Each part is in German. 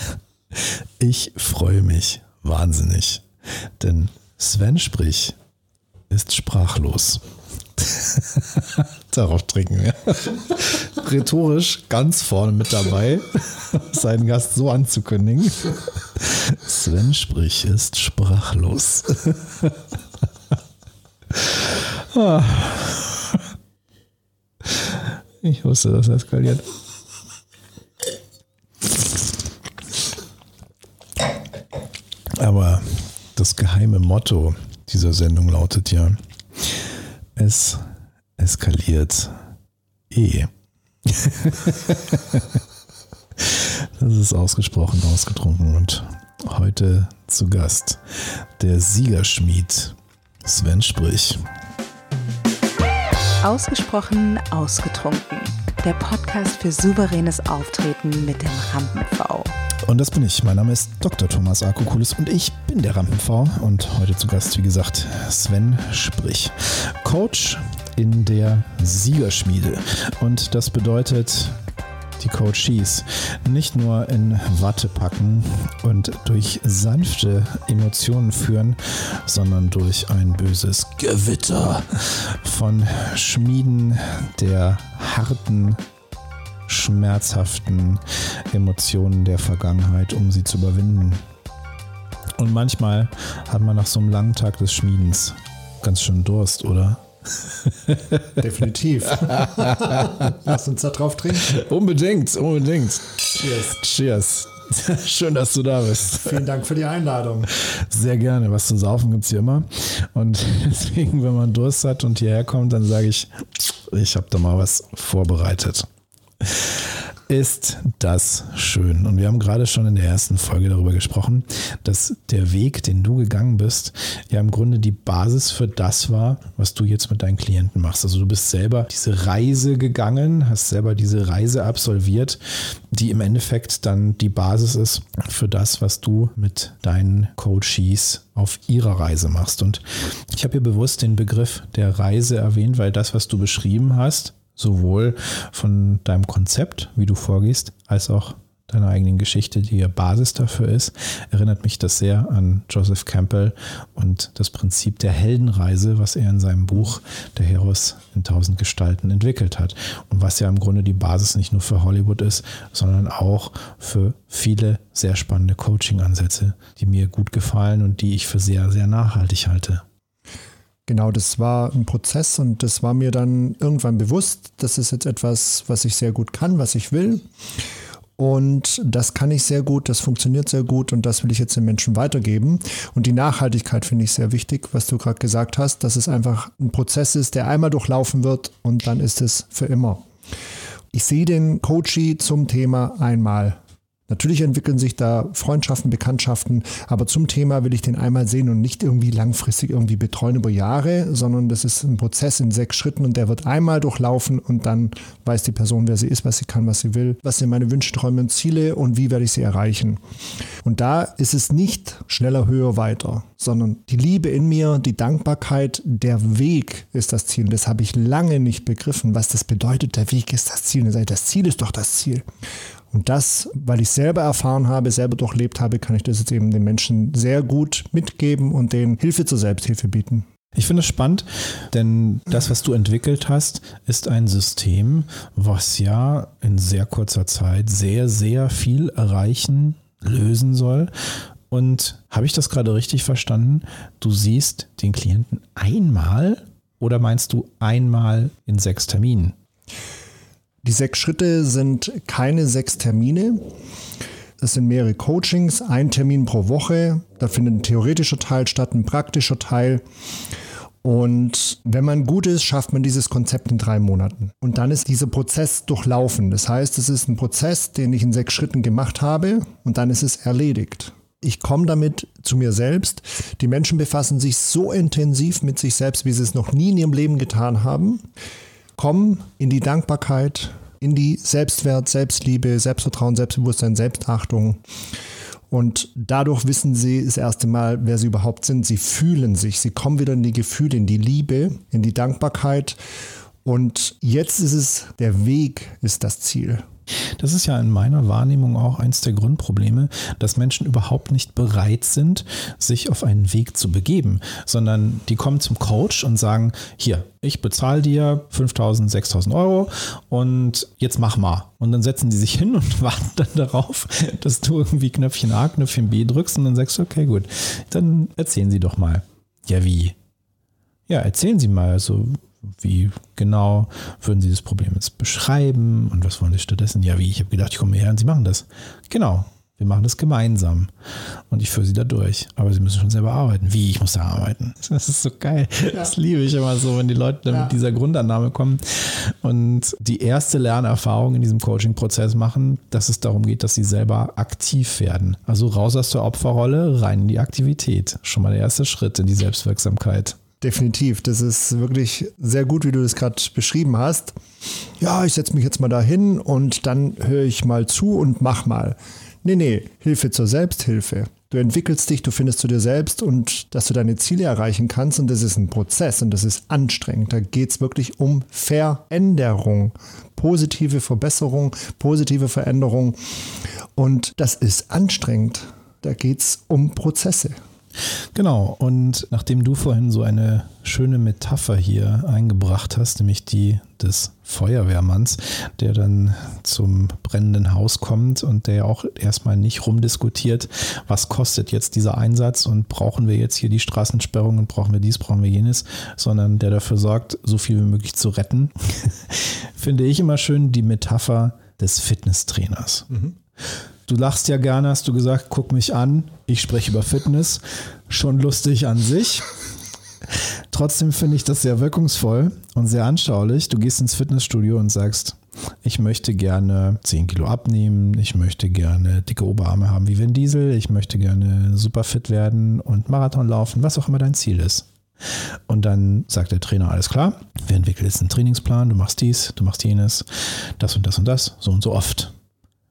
Ich freue mich wahnsinnig, denn Sven Sprich ist sprachlos. Darauf trinken wir. Rhetorisch ganz vorne mit dabei, seinen Gast so anzukündigen. Sven Sprich ist sprachlos. Ah. Ich wusste, das eskaliert. Aber das geheime Motto dieser Sendung lautet ja, es eskaliert eh. das ist ausgesprochen ausgetrunken und heute zu Gast der Siegerschmied Sven Sprich. Ausgesprochen ausgetrunken. Der Podcast für souveränes Auftreten mit dem Rampen-V. Und das bin ich. Mein Name ist Dr. Thomas Akokulis und ich bin der Rampen-V. Und heute zu Gast, wie gesagt, Sven Sprich. Coach in der Siegerschmiede. Und das bedeutet, die Coaches nicht nur in Watte packen und durch sanfte Emotionen führen, sondern durch ein böses Gewitter von Schmieden der harten schmerzhaften Emotionen der Vergangenheit, um sie zu überwinden. Und manchmal hat man nach so einem langen Tag des Schmiedens ganz schön Durst, oder? Definitiv. Lass uns da drauf trinken. Unbedingt, unbedingt. Cheers. Cheers. Schön, dass du da bist. Vielen Dank für die Einladung. Sehr gerne. Was zu saufen gibt es hier immer. Und deswegen, wenn man Durst hat und hierher kommt, dann sage ich, ich habe da mal was vorbereitet. Ist das schön. Und wir haben gerade schon in der ersten Folge darüber gesprochen, dass der Weg, den du gegangen bist, ja im Grunde die Basis für das war, was du jetzt mit deinen Klienten machst. Also du bist selber diese Reise gegangen, hast selber diese Reise absolviert, die im Endeffekt dann die Basis ist für das, was du mit deinen Coaches auf ihrer Reise machst. Und ich habe hier bewusst den Begriff der Reise erwähnt, weil das, was du beschrieben hast, sowohl von deinem Konzept, wie du vorgehst, als auch deiner eigenen Geschichte, die ja Basis dafür ist, erinnert mich das sehr an Joseph Campbell und das Prinzip der Heldenreise, was er in seinem Buch Der Heros in tausend Gestalten entwickelt hat und was ja im Grunde die Basis nicht nur für Hollywood ist, sondern auch für viele sehr spannende Coaching-Ansätze, die mir gut gefallen und die ich für sehr, sehr nachhaltig halte. Genau, das war ein Prozess und das war mir dann irgendwann bewusst, das ist jetzt etwas, was ich sehr gut kann, was ich will. Und das kann ich sehr gut, das funktioniert sehr gut und das will ich jetzt den Menschen weitergeben. Und die Nachhaltigkeit finde ich sehr wichtig, was du gerade gesagt hast, dass es einfach ein Prozess ist, der einmal durchlaufen wird und dann ist es für immer. Ich sehe den Coachie zum Thema einmal Natürlich entwickeln sich da Freundschaften, Bekanntschaften, aber zum Thema will ich den einmal sehen und nicht irgendwie langfristig irgendwie betreuen über Jahre, sondern das ist ein Prozess in sechs Schritten und der wird einmal durchlaufen und dann weiß die Person, wer sie ist, was sie kann, was sie will, was sind meine Wünsche, Träume und Ziele und wie werde ich sie erreichen. Und da ist es nicht schneller, höher, weiter, sondern die Liebe in mir, die Dankbarkeit, der Weg ist das Ziel. Das habe ich lange nicht begriffen, was das bedeutet. Der Weg ist das Ziel. Das Ziel ist doch das Ziel. Und das, weil ich selber erfahren habe, selber durchlebt habe, kann ich das jetzt eben den Menschen sehr gut mitgeben und denen Hilfe zur Selbsthilfe bieten. Ich finde es spannend, denn das, was du entwickelt hast, ist ein System, was ja in sehr kurzer Zeit sehr, sehr viel erreichen, lösen soll. Und habe ich das gerade richtig verstanden? Du siehst den Klienten einmal oder meinst du einmal in sechs Terminen? Die sechs Schritte sind keine sechs Termine. Es sind mehrere Coachings, ein Termin pro Woche. Da findet ein theoretischer Teil statt, ein praktischer Teil. Und wenn man gut ist, schafft man dieses Konzept in drei Monaten. Und dann ist dieser Prozess durchlaufen. Das heißt, es ist ein Prozess, den ich in sechs Schritten gemacht habe und dann ist es erledigt. Ich komme damit zu mir selbst. Die Menschen befassen sich so intensiv mit sich selbst, wie sie es noch nie in ihrem Leben getan haben kommen in die Dankbarkeit, in die Selbstwert, Selbstliebe, Selbstvertrauen, Selbstbewusstsein, Selbstachtung. Und dadurch wissen sie das erste Mal, wer sie überhaupt sind. Sie fühlen sich, sie kommen wieder in die Gefühle, in die Liebe, in die Dankbarkeit. Und jetzt ist es, der Weg ist das Ziel. Das ist ja in meiner Wahrnehmung auch eins der Grundprobleme, dass Menschen überhaupt nicht bereit sind, sich auf einen Weg zu begeben, sondern die kommen zum Coach und sagen, hier, ich bezahle dir 5000, 6000 Euro und jetzt mach mal. Und dann setzen die sich hin und warten dann darauf, dass du irgendwie Knöpfchen A, Knöpfchen B drückst und dann sagst du, okay, gut, dann erzählen Sie doch mal. Ja, wie? Ja, erzählen Sie mal, also wie genau würden Sie das Problem jetzt beschreiben und was wollen Sie stattdessen? Ja, wie? Ich habe gedacht, ich komme her und Sie machen das. Genau, wir machen das gemeinsam und ich führe Sie da durch. Aber Sie müssen schon selber arbeiten. Wie? Ich muss da arbeiten. Das ist so geil. Ja. Das liebe ich immer so, wenn die Leute ja. mit dieser Grundannahme kommen und die erste Lernerfahrung in diesem Coaching-Prozess machen, dass es darum geht, dass sie selber aktiv werden. Also raus aus der Opferrolle, rein in die Aktivität. Schon mal der erste Schritt in die Selbstwirksamkeit. Definitiv. Das ist wirklich sehr gut, wie du das gerade beschrieben hast. Ja, ich setze mich jetzt mal da hin und dann höre ich mal zu und mach mal. Nee, nee, Hilfe zur Selbsthilfe. Du entwickelst dich, du findest zu dir selbst und dass du deine Ziele erreichen kannst. Und das ist ein Prozess und das ist anstrengend. Da geht es wirklich um Veränderung, positive Verbesserung, positive Veränderung. Und das ist anstrengend. Da geht es um Prozesse. Genau, und nachdem du vorhin so eine schöne Metapher hier eingebracht hast, nämlich die des Feuerwehrmanns, der dann zum brennenden Haus kommt und der auch erstmal nicht rumdiskutiert, was kostet jetzt dieser Einsatz und brauchen wir jetzt hier die Straßensperrung und brauchen wir dies, brauchen wir jenes, sondern der dafür sorgt, so viel wie möglich zu retten, finde ich immer schön die Metapher des Fitnesstrainers. Mhm. Du lachst ja gerne, hast du gesagt, guck mich an, ich spreche über Fitness. Schon lustig an sich. Trotzdem finde ich das sehr wirkungsvoll und sehr anschaulich. Du gehst ins Fitnessstudio und sagst, ich möchte gerne 10 Kilo abnehmen, ich möchte gerne dicke Oberarme haben wie Vin Diesel, ich möchte gerne super fit werden und Marathon laufen, was auch immer dein Ziel ist. Und dann sagt der Trainer, alles klar, wir entwickeln jetzt einen Trainingsplan, du machst dies, du machst jenes, das und das und das, so und so oft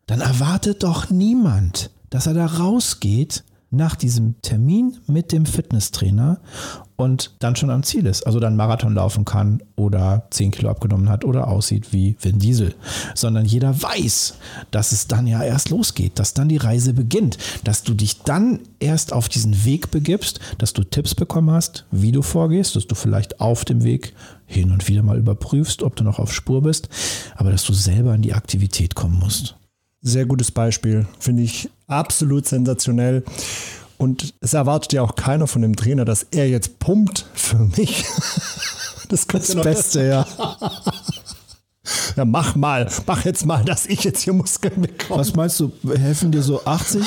dann erwartet doch niemand, dass er da rausgeht nach diesem Termin mit dem Fitnesstrainer und dann schon am Ziel ist. Also dann Marathon laufen kann oder 10 Kilo abgenommen hat oder aussieht wie Vin Diesel. Sondern jeder weiß, dass es dann ja erst losgeht, dass dann die Reise beginnt, dass du dich dann erst auf diesen Weg begibst, dass du Tipps bekommen hast, wie du vorgehst, dass du vielleicht auf dem Weg hin und wieder mal überprüfst, ob du noch auf Spur bist, aber dass du selber in die Aktivität kommen musst. Sehr gutes Beispiel. Finde ich absolut sensationell. Und es erwartet ja auch keiner von dem Trainer, dass er jetzt pumpt für mich. Das, das Beste, ja. Ja, mach mal, mach jetzt mal, dass ich jetzt hier Muskeln bekomme. Was meinst du, helfen dir so 80,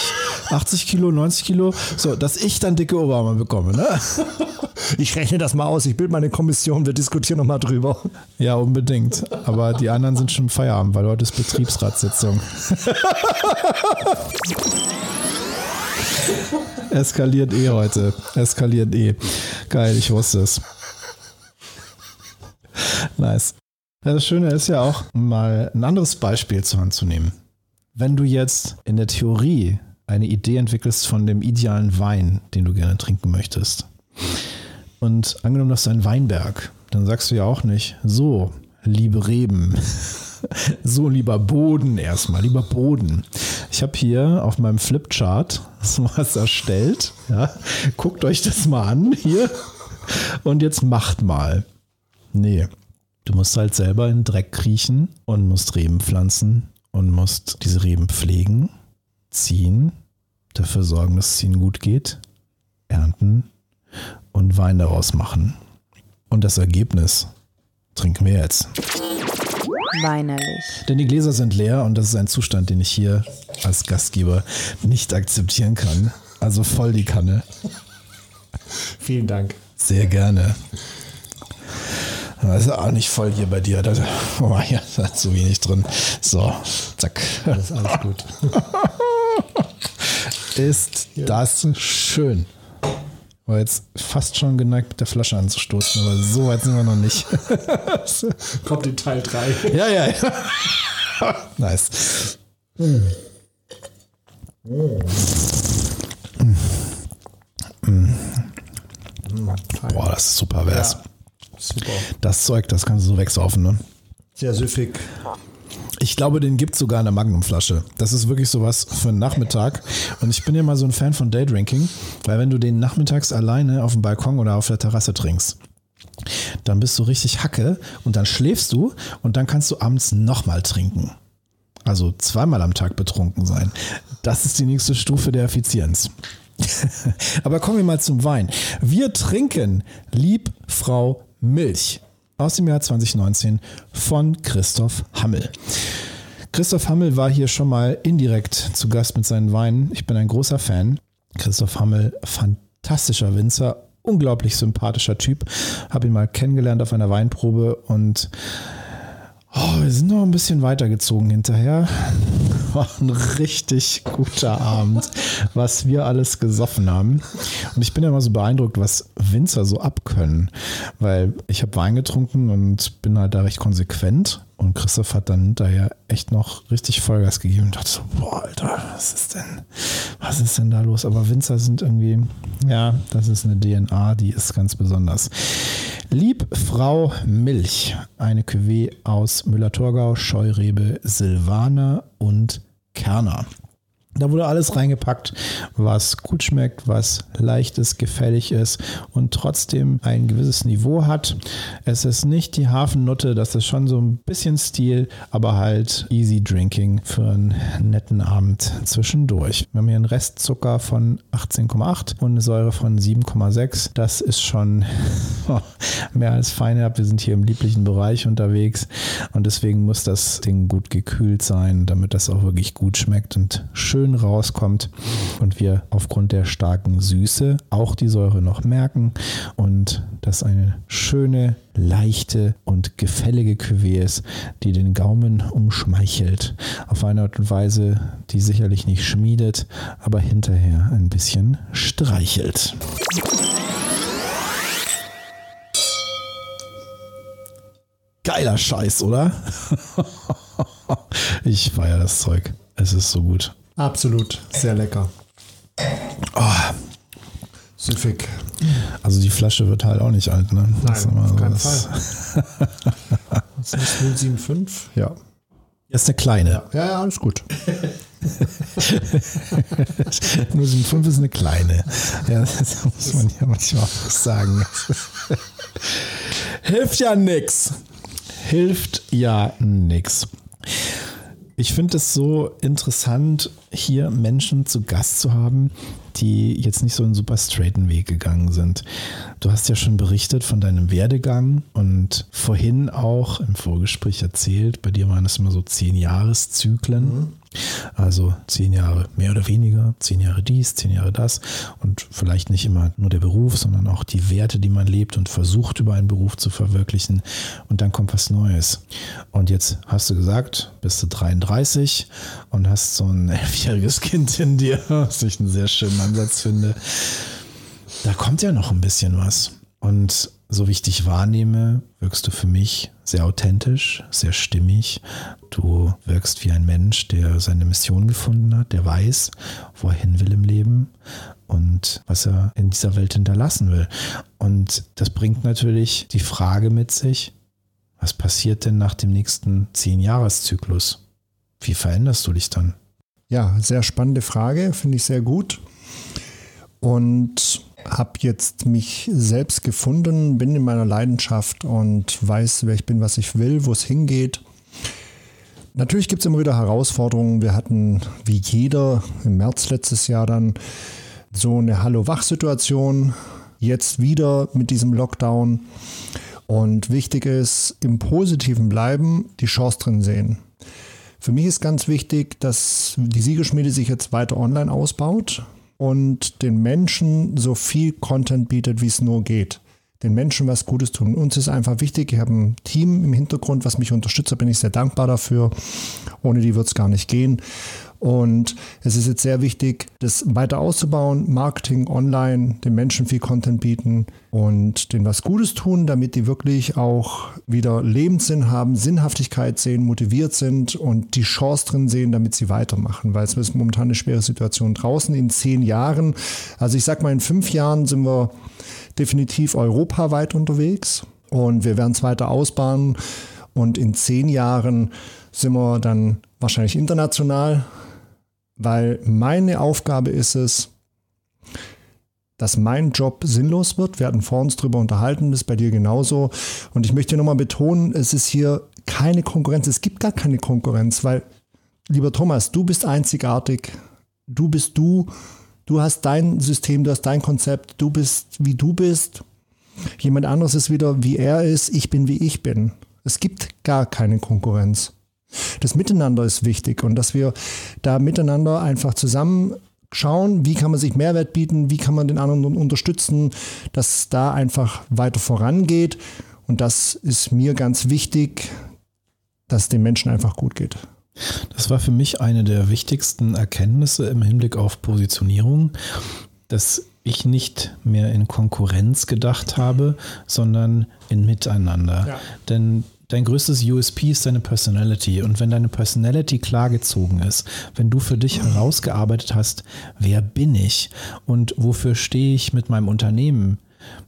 80 Kilo, 90 Kilo, so, dass ich dann dicke Oberarme bekomme, ne? Ich rechne das mal aus, ich bilde meine Kommission, wir diskutieren nochmal drüber. Ja, unbedingt. Aber die anderen sind schon im Feierabend, weil heute ist Betriebsratssitzung. Eskaliert eh heute. Eskaliert eh. Geil, ich wusste es. Nice. Das Schöne ist ja auch, mal ein anderes Beispiel zur Hand zu nehmen. Wenn du jetzt in der Theorie eine Idee entwickelst von dem idealen Wein, den du gerne trinken möchtest, und angenommen, das ist ein Weinberg, dann sagst du ja auch nicht, so, liebe Reben, so lieber Boden erstmal, lieber Boden. Ich habe hier auf meinem Flipchart was erstellt. Ja, guckt euch das mal an hier und jetzt macht mal. Nee, Du musst halt selber in den Dreck kriechen und musst Reben pflanzen und musst diese Reben pflegen, ziehen, dafür sorgen, dass es ihnen gut geht, ernten und Wein daraus machen. Und das Ergebnis trinken wir jetzt. Weinerlich. Denn die Gläser sind leer und das ist ein Zustand, den ich hier als Gastgeber nicht akzeptieren kann. Also voll die Kanne. Vielen Dank. Sehr gerne. Das ist auch nicht voll hier bei dir. Da, oh, hier ist zu wenig drin. So, zack. Das ist alles gut. ist das schön. War jetzt fast schon geneigt, mit der Flasche anzustoßen, aber so weit sind wir noch nicht. Kommt in Teil 3. Ja, ja, ja. nice. Mm. Mm. Boah, das ist super, wär's. Ja. Super. Das Zeug, das kannst du so wegsaufen, ne? Sehr süffig. Ich glaube, den gibt es sogar in der Magnumflasche. Das ist wirklich sowas für einen Nachmittag. Und ich bin ja mal so ein Fan von Daydrinking, weil wenn du den nachmittags alleine auf dem Balkon oder auf der Terrasse trinkst, dann bist du richtig Hacke und dann schläfst du und dann kannst du abends nochmal trinken. Also zweimal am Tag betrunken sein. Das ist die nächste Stufe der Effizienz. Aber kommen wir mal zum Wein. Wir trinken Lieb Frau Milch aus dem Jahr 2019 von Christoph Hammel. Christoph Hammel war hier schon mal indirekt zu Gast mit seinen Weinen. Ich bin ein großer Fan. Christoph Hammel, fantastischer Winzer, unglaublich sympathischer Typ. Habe ihn mal kennengelernt auf einer Weinprobe und Oh, wir sind noch ein bisschen weitergezogen hinterher. War ein richtig guter Abend, was wir alles gesoffen haben. Und ich bin ja immer so beeindruckt, was Winzer so abkönnen. Weil ich habe Wein getrunken und bin halt da recht konsequent. Und Christoph hat dann hinterher echt noch richtig Vollgas gegeben und dachte so, boah, Alter, was ist denn, was ist denn da los? Aber Winzer sind irgendwie, ja, das ist eine DNA, die ist ganz besonders. Lieb Frau Milch, eine Cuvée aus Müller-Thurgau, Scheurebe, Silvaner und Kerner. Da wurde alles reingepackt, was gut schmeckt, was leicht ist, gefällig ist und trotzdem ein gewisses Niveau hat. Es ist nicht die Hafennutte, das ist schon so ein bisschen Stil, aber halt easy drinking für einen netten Abend zwischendurch. Wir haben hier einen Restzucker von 18,8 und eine Säure von 7,6. Das ist schon mehr als fein. Wir sind hier im lieblichen Bereich unterwegs und deswegen muss das Ding gut gekühlt sein, damit das auch wirklich gut schmeckt und schön schön rauskommt und wir aufgrund der starken Süße auch die Säure noch merken und das eine schöne, leichte und gefällige Cuvée ist, die den Gaumen umschmeichelt. Auf eine Art und Weise, die sicherlich nicht schmiedet, aber hinterher ein bisschen streichelt. Geiler Scheiß, oder? ich feiere das Zeug. Es ist so gut. Absolut, sehr lecker. Oh. Süffig. Also die Flasche wird halt auch nicht alt, ne? Nein, auf so keinen Fall. Das ist 075? Ja. Das ist eine kleine. Ja, ja, ja alles gut. 075 ist eine kleine. Ja, das muss man ja manchmal auch sagen. Hilft ja nix. Hilft ja nix. Ich finde es so interessant, hier Menschen zu Gast zu haben, die jetzt nicht so einen super straighten Weg gegangen sind. Du hast ja schon berichtet von deinem Werdegang und vorhin auch im Vorgespräch erzählt, bei dir waren es immer so zehn Jahreszyklen. Mhm. Also zehn Jahre mehr oder weniger, zehn Jahre dies, zehn Jahre das und vielleicht nicht immer nur der Beruf, sondern auch die Werte, die man lebt und versucht über einen Beruf zu verwirklichen und dann kommt was Neues. Und jetzt hast du gesagt, bist du 33 und hast so ein elfjähriges Kind in dir, was ich einen sehr schönen Ansatz finde. Da kommt ja noch ein bisschen was. Und so wie ich dich wahrnehme, wirkst du für mich sehr authentisch, sehr stimmig. Du wirkst wie ein Mensch, der seine Mission gefunden hat, der weiß, wo er hin will im Leben und was er in dieser Welt hinterlassen will. Und das bringt natürlich die Frage mit sich, was passiert denn nach dem nächsten Zehn-Jahres-Zyklus? Wie veränderst du dich dann? Ja, sehr spannende Frage, finde ich sehr gut. Und habe jetzt mich selbst gefunden, bin in meiner Leidenschaft und weiß, wer ich bin, was ich will, wo es hingeht. Natürlich gibt es immer wieder Herausforderungen. Wir hatten wie jeder im März letztes Jahr dann so eine Hallo-Wach-Situation. Jetzt wieder mit diesem Lockdown. Und wichtig ist, im Positiven bleiben, die Chance drin sehen. Für mich ist ganz wichtig, dass die Siegerschmiede sich jetzt weiter online ausbaut und den Menschen so viel Content bietet, wie es nur geht. Den Menschen was Gutes tun. Uns ist einfach wichtig, ich habe ein Team im Hintergrund, was mich unterstützt, da bin ich sehr dankbar dafür. Ohne die wird es gar nicht gehen. Und es ist jetzt sehr wichtig, das weiter auszubauen, Marketing online, den Menschen viel Content bieten und denen was Gutes tun, damit die wirklich auch wieder Lebenssinn haben, Sinnhaftigkeit sehen, motiviert sind und die Chance drin sehen, damit sie weitermachen. Weil es ist momentan eine schwere Situation draußen in zehn Jahren. Also ich sag mal, in fünf Jahren sind wir definitiv europaweit unterwegs und wir werden es weiter ausbauen Und in zehn Jahren sind wir dann wahrscheinlich international, weil meine Aufgabe ist es, dass mein Job sinnlos wird. Wir hatten vor uns darüber unterhalten, das ist bei dir genauso. Und ich möchte nochmal betonen, es ist hier keine Konkurrenz. Es gibt gar keine Konkurrenz, weil, lieber Thomas, du bist einzigartig. Du bist du. Du hast dein System, du hast dein Konzept. Du bist, wie du bist. Jemand anderes ist wieder, wie er ist. Ich bin, wie ich bin. Es gibt gar keine Konkurrenz. Das Miteinander ist wichtig und dass wir da miteinander einfach zusammen schauen, wie kann man sich Mehrwert bieten, wie kann man den anderen unterstützen, dass es da einfach weiter vorangeht. Und das ist mir ganz wichtig, dass es den Menschen einfach gut geht. Das war für mich eine der wichtigsten Erkenntnisse im Hinblick auf Positionierung, dass ich nicht mehr in Konkurrenz gedacht habe, sondern in Miteinander. Ja. Denn dein größtes USP ist deine Personality. Und wenn deine Personality klargezogen ist, wenn du für dich herausgearbeitet hast, wer bin ich und wofür stehe ich mit meinem Unternehmen,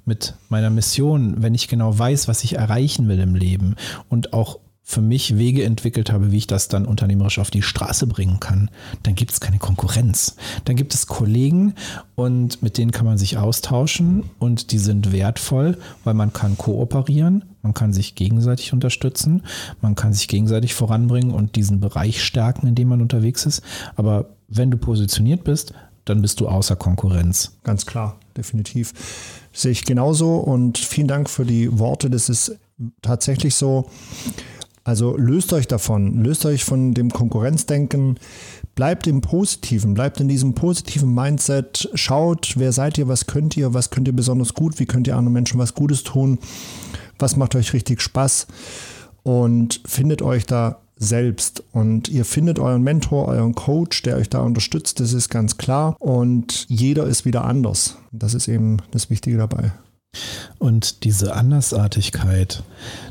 mit meiner Mission, wenn ich genau weiß, was ich erreichen will im Leben und auch für mich Wege entwickelt habe, wie ich das dann unternehmerisch auf die Straße bringen kann, dann gibt es keine Konkurrenz. Dann gibt es Kollegen und mit denen kann man sich austauschen und die sind wertvoll, weil man kann kooperieren, man kann sich gegenseitig unterstützen, man kann sich gegenseitig voranbringen und diesen Bereich stärken, in dem man unterwegs ist. Aber wenn du positioniert bist, dann bist du außer Konkurrenz. Ganz klar, definitiv. Sehe ich genauso und vielen Dank für die Worte. Das ist tatsächlich so. Also löst euch davon, löst euch von dem Konkurrenzdenken, bleibt im Positiven, bleibt in diesem positiven Mindset, schaut, wer seid ihr, was könnt ihr, was könnt ihr besonders gut, wie könnt ihr anderen Menschen was Gutes tun, was macht euch richtig Spaß und findet euch da selbst. Und ihr findet euren Mentor, euren Coach, der euch da unterstützt, das ist ganz klar. Und jeder ist wieder anders. Das ist eben das Wichtige dabei. Und diese Andersartigkeit,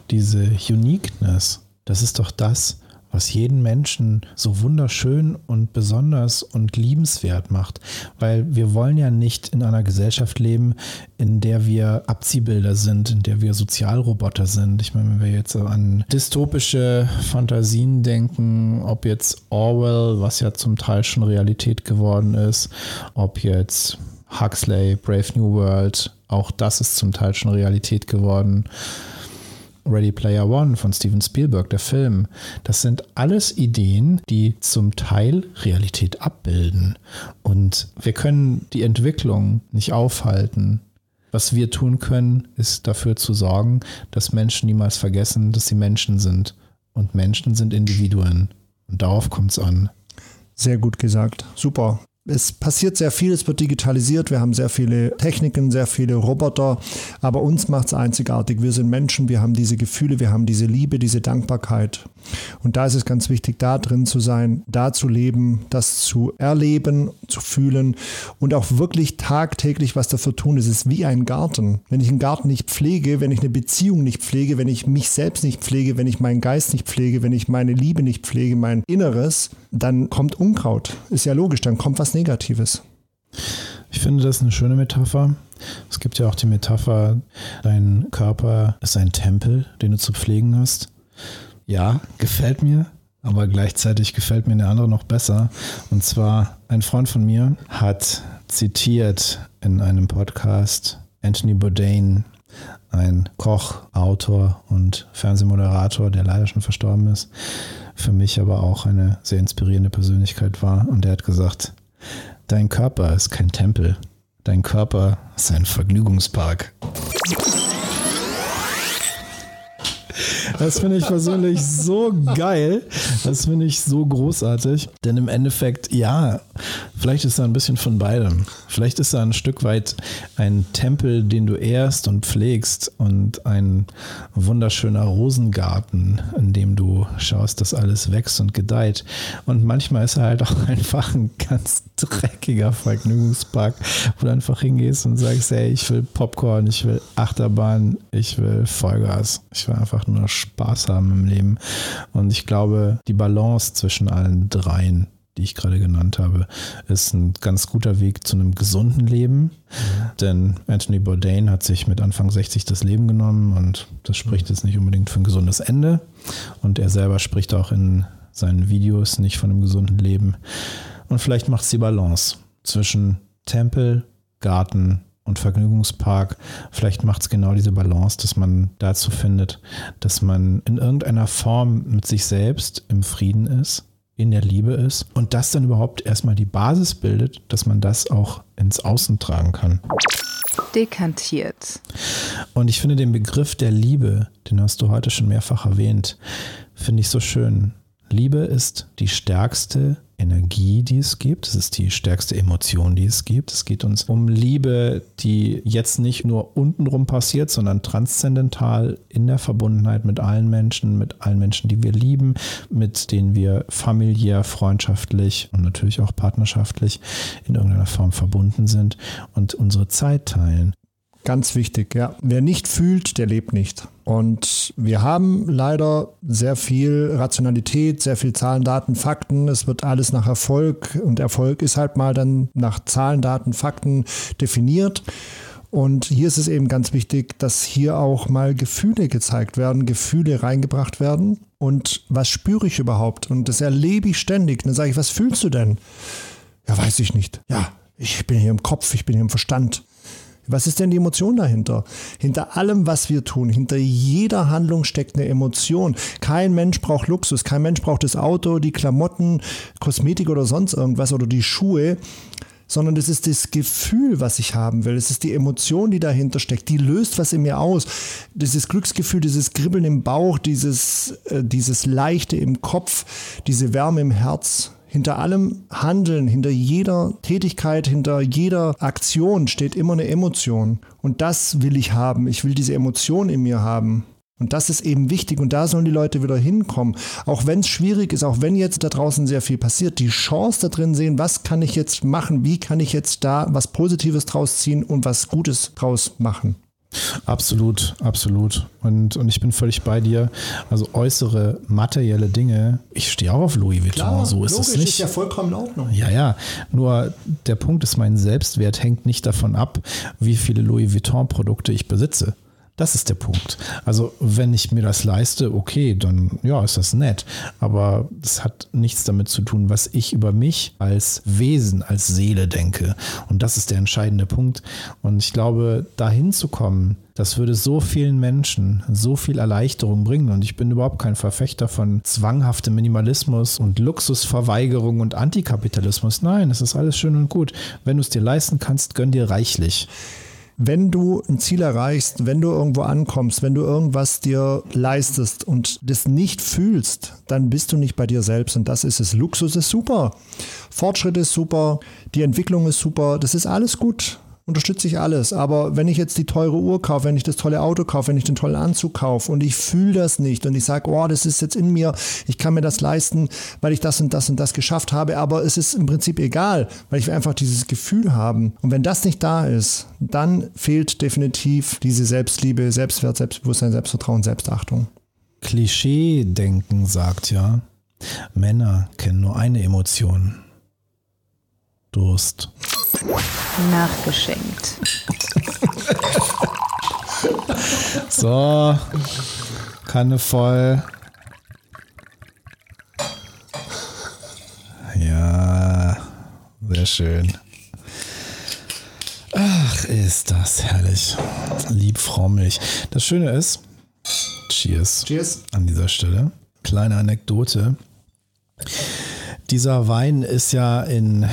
diese Uniqueness, das ist doch das, was jeden Menschen so wunderschön und besonders und liebenswert macht. Weil wir wollen ja nicht in einer Gesellschaft leben, in der wir Abziehbilder sind, in der wir Sozialroboter sind. Ich meine, wenn wir jetzt an dystopische Fantasien denken, ob jetzt Orwell, was ja zum Teil schon Realität geworden ist, ob jetzt Huxley, Brave New World, auch das ist zum Teil schon Realität geworden. Ready Player One von Steven Spielberg, der Film, das sind alles Ideen, die zum Teil Realität abbilden. Und wir können die Entwicklung nicht aufhalten. Was wir tun können, ist dafür zu sorgen, dass Menschen niemals vergessen, dass sie Menschen sind. Und Menschen sind Individuen. Und darauf kommt es an. Sehr gut gesagt. Super es passiert sehr viel, es wird digitalisiert, wir haben sehr viele Techniken, sehr viele Roboter, aber uns macht es einzigartig. Wir sind Menschen, wir haben diese Gefühle, wir haben diese Liebe, diese Dankbarkeit. Und da ist es ganz wichtig, da drin zu sein, da zu leben, das zu erleben, zu fühlen und auch wirklich tagtäglich was dafür tun. Es ist wie ein Garten. Wenn ich einen Garten nicht pflege, wenn ich eine Beziehung nicht pflege, wenn ich mich selbst nicht pflege, wenn ich meinen Geist nicht pflege, wenn ich meine Liebe nicht pflege, mein Inneres, dann kommt Unkraut. Ist ja logisch, dann kommt was Negatives. Ich finde das eine schöne Metapher. Es gibt ja auch die Metapher, dein Körper ist ein Tempel, den du zu pflegen hast. Ja, gefällt mir, aber gleichzeitig gefällt mir eine andere noch besser. Und zwar ein Freund von mir hat zitiert in einem Podcast Anthony Bourdain, ein Koch, Autor und Fernsehmoderator, der leider schon verstorben ist, für mich aber auch eine sehr inspirierende Persönlichkeit war. Und er hat gesagt, dein Körper ist kein Tempel, dein Körper ist ein Vergnügungspark. Das finde ich persönlich so geil. Das finde ich so großartig. Denn im Endeffekt, ja, vielleicht ist da ein bisschen von beidem. Vielleicht ist da ein Stück weit ein Tempel, den du ehrst und pflegst und ein wunderschöner Rosengarten, in dem du schaust, dass alles wächst und gedeiht. Und manchmal ist er halt auch einfach ein ganz dreckiger Vergnügungspark, wo du einfach hingehst und sagst, hey, ich will Popcorn, ich will Achterbahn, ich will Vollgas. Ich will einfach nur Spaß haben im Leben. Und ich glaube, die Balance zwischen allen dreien die ich gerade genannt habe, ist ein ganz guter Weg zu einem gesunden Leben. Mhm. Denn Anthony Bourdain hat sich mit Anfang 60 das Leben genommen und das spricht jetzt nicht unbedingt für ein gesundes Ende. Und er selber spricht auch in seinen Videos nicht von einem gesunden Leben. Und vielleicht macht es die Balance zwischen Tempel, Garten und Vergnügungspark. Vielleicht macht es genau diese Balance, dass man dazu findet, dass man in irgendeiner Form mit sich selbst im Frieden ist in der Liebe ist und das dann überhaupt erstmal die Basis bildet, dass man das auch ins Außen tragen kann. Dekantiert. Und ich finde den Begriff der Liebe, den hast du heute schon mehrfach erwähnt, finde ich so schön. Liebe ist die stärkste Energie, die es gibt. Es ist die stärkste Emotion, die es gibt. Es geht uns um Liebe, die jetzt nicht nur untenrum passiert, sondern transzendental in der Verbundenheit mit allen Menschen, mit allen Menschen, die wir lieben, mit denen wir familiär, freundschaftlich und natürlich auch partnerschaftlich in irgendeiner Form verbunden sind und unsere Zeit teilen. Ganz wichtig, ja. Wer nicht fühlt, der lebt nicht. Und wir haben leider sehr viel Rationalität, sehr viel Zahlen, Daten, Fakten. Es wird alles nach Erfolg und Erfolg ist halt mal dann nach Zahlen, Daten, Fakten definiert. Und hier ist es eben ganz wichtig, dass hier auch mal Gefühle gezeigt werden, Gefühle reingebracht werden. Und was spüre ich überhaupt? Und das erlebe ich ständig. dann sage ich, was fühlst du denn? Ja, weiß ich nicht. Ja, ich bin hier im Kopf, ich bin hier im Verstand. Was ist denn die Emotion dahinter? Hinter allem, was wir tun, hinter jeder Handlung steckt eine Emotion. Kein Mensch braucht Luxus, kein Mensch braucht das Auto, die Klamotten, Kosmetik oder sonst irgendwas oder die Schuhe, sondern das ist das Gefühl, was ich haben will. Es ist die Emotion, die dahinter steckt. Die löst was in mir aus. Dieses Glücksgefühl, dieses Kribbeln im Bauch, dieses, äh, dieses Leichte im Kopf, diese Wärme im Herz hinter allem Handeln, hinter jeder Tätigkeit, hinter jeder Aktion steht immer eine Emotion. Und das will ich haben. Ich will diese Emotion in mir haben. Und das ist eben wichtig und da sollen die Leute wieder hinkommen. Auch wenn es schwierig ist, auch wenn jetzt da draußen sehr viel passiert, die Chance da drin sehen, was kann ich jetzt machen, wie kann ich jetzt da was Positives draus ziehen und was Gutes draus machen. Absolut, absolut. Und, und ich bin völlig bei dir. Also äußere materielle Dinge, ich stehe auch auf Louis Vuitton, Klar, so ist logisch, es nicht. ist ja vollkommen in Ordnung. Ja, ja. Nur der Punkt ist, mein Selbstwert hängt nicht davon ab, wie viele Louis Vuitton-Produkte ich besitze. Das ist der Punkt. Also wenn ich mir das leiste, okay, dann ja, ist das nett. Aber das hat nichts damit zu tun, was ich über mich als Wesen, als Seele denke. Und das ist der entscheidende Punkt. Und ich glaube, dahin zu kommen, das würde so vielen Menschen so viel Erleichterung bringen. Und ich bin überhaupt kein Verfechter von zwanghaftem Minimalismus und Luxusverweigerung und Antikapitalismus. Nein, es ist alles schön und gut. Wenn du es dir leisten kannst, gönn dir reichlich wenn du ein Ziel erreichst, wenn du irgendwo ankommst, wenn du irgendwas dir leistest und das nicht fühlst, dann bist du nicht bei dir selbst. Und das ist es. Luxus ist super. Fortschritt ist super. Die Entwicklung ist super. Das ist alles gut unterstütze ich alles. Aber wenn ich jetzt die teure Uhr kaufe, wenn ich das tolle Auto kaufe, wenn ich den tollen Anzug kaufe und ich fühle das nicht und ich sage, oh, das ist jetzt in mir, ich kann mir das leisten, weil ich das und das und das geschafft habe, aber es ist im Prinzip egal, weil ich einfach dieses Gefühl haben. Und wenn das nicht da ist, dann fehlt definitiv diese Selbstliebe, Selbstwert, Selbstbewusstsein, Selbstvertrauen, Selbstachtung. Klischee-Denken sagt ja, Männer kennen nur eine Emotion. Durst. Nachgeschenkt. so, Kanne voll. Ja, sehr schön. Ach, ist das herrlich. Lieb Frau Milch. Das Schöne ist, Cheers. Cheers. An dieser Stelle. Kleine Anekdote. Dieser Wein ist ja in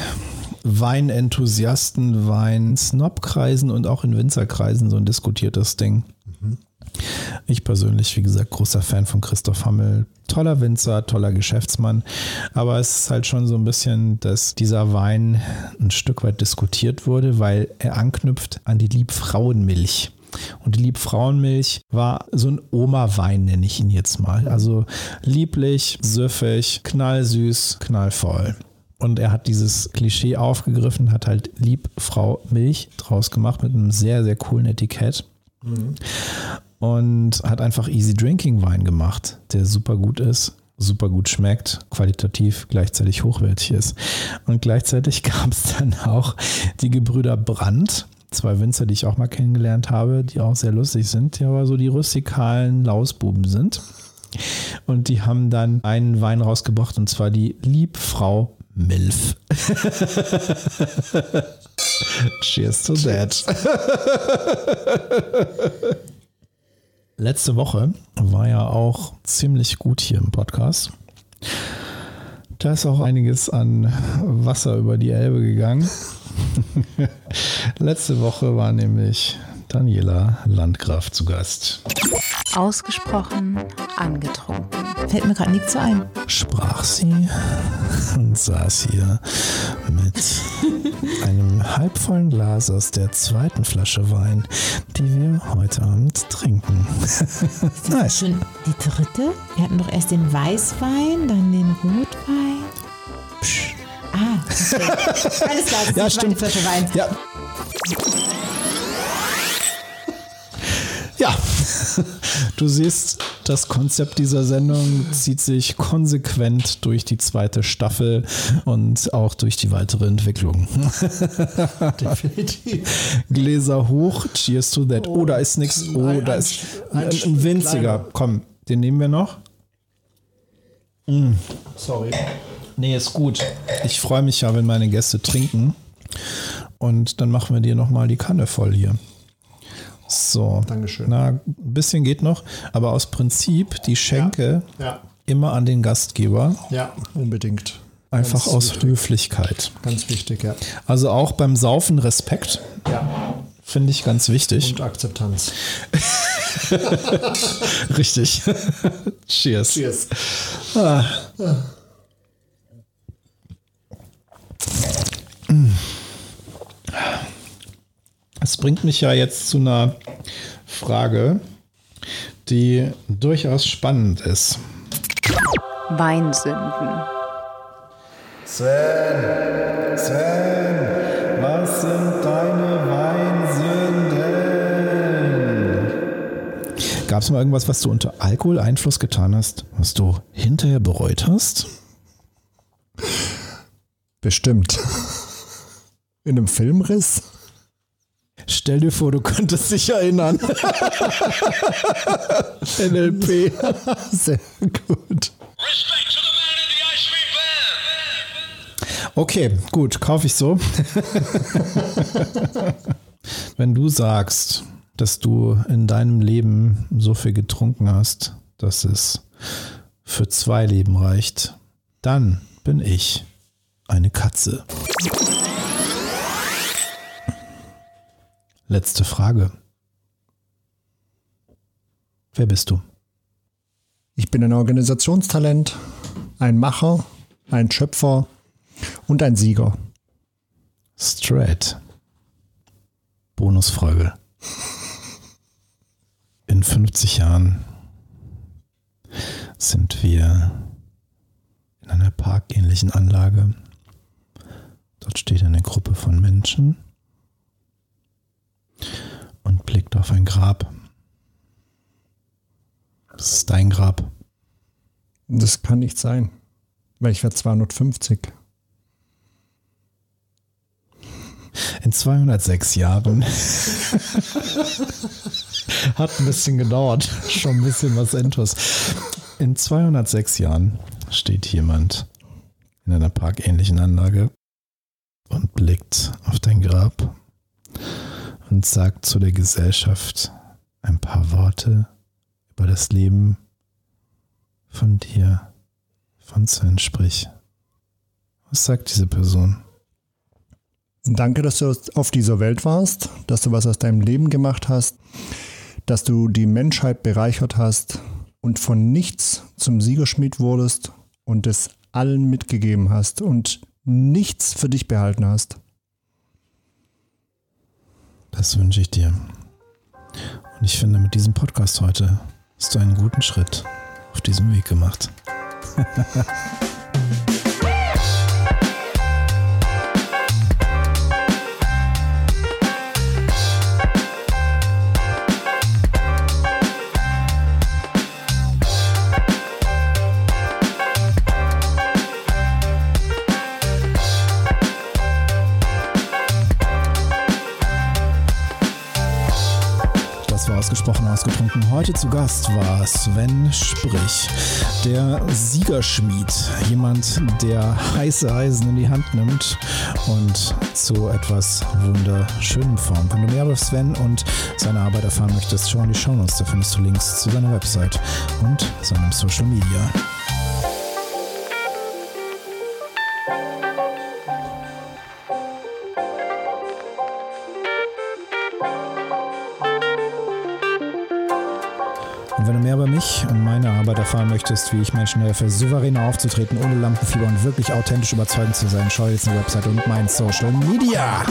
Weinenthusiasten, Wein-Snob-Kreisen und auch in Winzerkreisen so ein diskutiertes Ding. Mhm. Ich persönlich, wie gesagt, großer Fan von Christoph Hammel. Toller Winzer, toller Geschäftsmann. Aber es ist halt schon so ein bisschen, dass dieser Wein ein Stück weit diskutiert wurde, weil er anknüpft an die Liebfrauenmilch. Und die Liebfrauenmilch war so ein Oma-Wein, nenne ich ihn jetzt mal. Also lieblich, süffig, knallsüß, knallvoll. Und er hat dieses Klischee aufgegriffen, hat halt Lieb Frau Milch draus gemacht mit einem sehr, sehr coolen Etikett. Mhm. Und hat einfach Easy Drinking Wein gemacht, der super gut ist, super gut schmeckt, qualitativ gleichzeitig hochwertig ist. Und gleichzeitig gab es dann auch die Gebrüder Brandt, zwei Winzer, die ich auch mal kennengelernt habe, die auch sehr lustig sind, die aber so die rustikalen Lausbuben sind. Und die haben dann einen Wein rausgebracht und zwar die Liebfrau Milf. Cheers to that. Letzte Woche war ja auch ziemlich gut hier im Podcast. Da ist auch einiges an Wasser über die Elbe gegangen. Letzte Woche war nämlich Daniela Landgraf zu Gast. Ausgesprochen angetrunken. Fällt mir gerade nichts so ein. Sprach sie und saß hier mit einem halbvollen Glas aus der zweiten Flasche Wein, die wir heute Abend trinken. nice. Schon die dritte? Wir hatten doch erst den Weißwein, dann den Rotwein. Psch. Ah, okay. Alles klar, das ist Ja, die stimmt. zweite Flasche Wein. Ja. Ja, du siehst, das Konzept dieser Sendung zieht sich konsequent durch die zweite Staffel und auch durch die weitere Entwicklung. Definitiv. Gläser hoch, cheers to that. Oh, da ist nichts. Oh, da ist ein ein, winziger. Komm, den nehmen wir noch. Sorry. Nee, ist gut. Ich freue mich ja, wenn meine Gäste trinken. Und dann machen wir dir nochmal die Kanne voll hier. So. Dankeschön. Na, ein bisschen geht noch. Aber aus Prinzip die Schenke Ja, immer an den Gastgeber. ja, unbedingt. Einfach Ganz aus wichtig. Höflichkeit. Ganz wichtig, ja. Also auch beim Saufen Respekt. Ja. Finde ich ganz wichtig. Und Akzeptanz. Richtig. Cheers. Cheers. Es bringt mich ja jetzt zu einer Frage, die durchaus spannend ist. Weinsünden. Sven, Sven, was sind deine Weinsünden? Gab es mal irgendwas, was du unter Alkoholeinfluss getan hast, was du hinterher bereut hast? Bestimmt. In einem Filmriss? Stell dir vor, du könntest dich erinnern. NLP. Sehr gut. Okay, gut, kaufe ich so. Wenn du sagst, dass du in deinem Leben so viel getrunken hast, dass es für zwei Leben reicht, dann bin ich eine Katze. Letzte Frage. Wer bist du? Ich bin ein Organisationstalent, ein Macher, ein Schöpfer und ein Sieger. Straight. Bonusfrage. In 50 Jahren sind wir in einer parkähnlichen Anlage. Dort steht eine Gruppe von Menschen und blickt auf ein Grab. Das ist dein Grab. Das kann nicht sein, weil ich werde 250. In 206 Jahren. Hat ein bisschen gedauert. Schon ein bisschen was Intus. In 206 Jahren steht jemand in einer parkähnlichen Anlage und blickt auf dein Grab und sagt zu der Gesellschaft ein paar Worte über das Leben von dir, von Sven, sprich. Was sagt diese Person? Danke, dass du auf dieser Welt warst, dass du was aus deinem Leben gemacht hast, dass du die Menschheit bereichert hast und von nichts zum Siegerschmied wurdest und es allen mitgegeben hast und nichts für dich behalten hast. Das wünsche ich dir. Und ich finde, mit diesem Podcast heute hast du einen guten Schritt auf diesem Weg gemacht. ausgesprochen ausgetrunken. Heute zu Gast war Sven Sprich, der Siegerschmied. Jemand, der heiße Eisen in die Hand nimmt und zu etwas wunderschönem formt. Wenn du mehr über Sven und seine Arbeit erfahren möchtest, schau in die Shownotes. Da findest du Links zu seiner Website und seinem Social Media. Erfahren möchtest, wie ich Menschen helfe, souveräner aufzutreten, ohne Lampenfieber und wirklich authentisch überzeugend zu sein, schau jetzt eine Website und mein Social Media.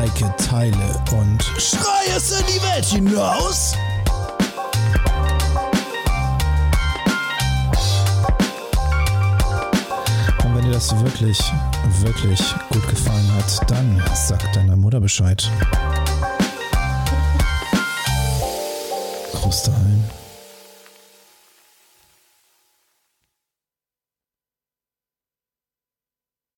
Like, teile und schrei es in die Welt hinaus. Und wenn dir das wirklich, wirklich gut gefallen hat, dann sag deiner Mutter Bescheid. Gruß daheim.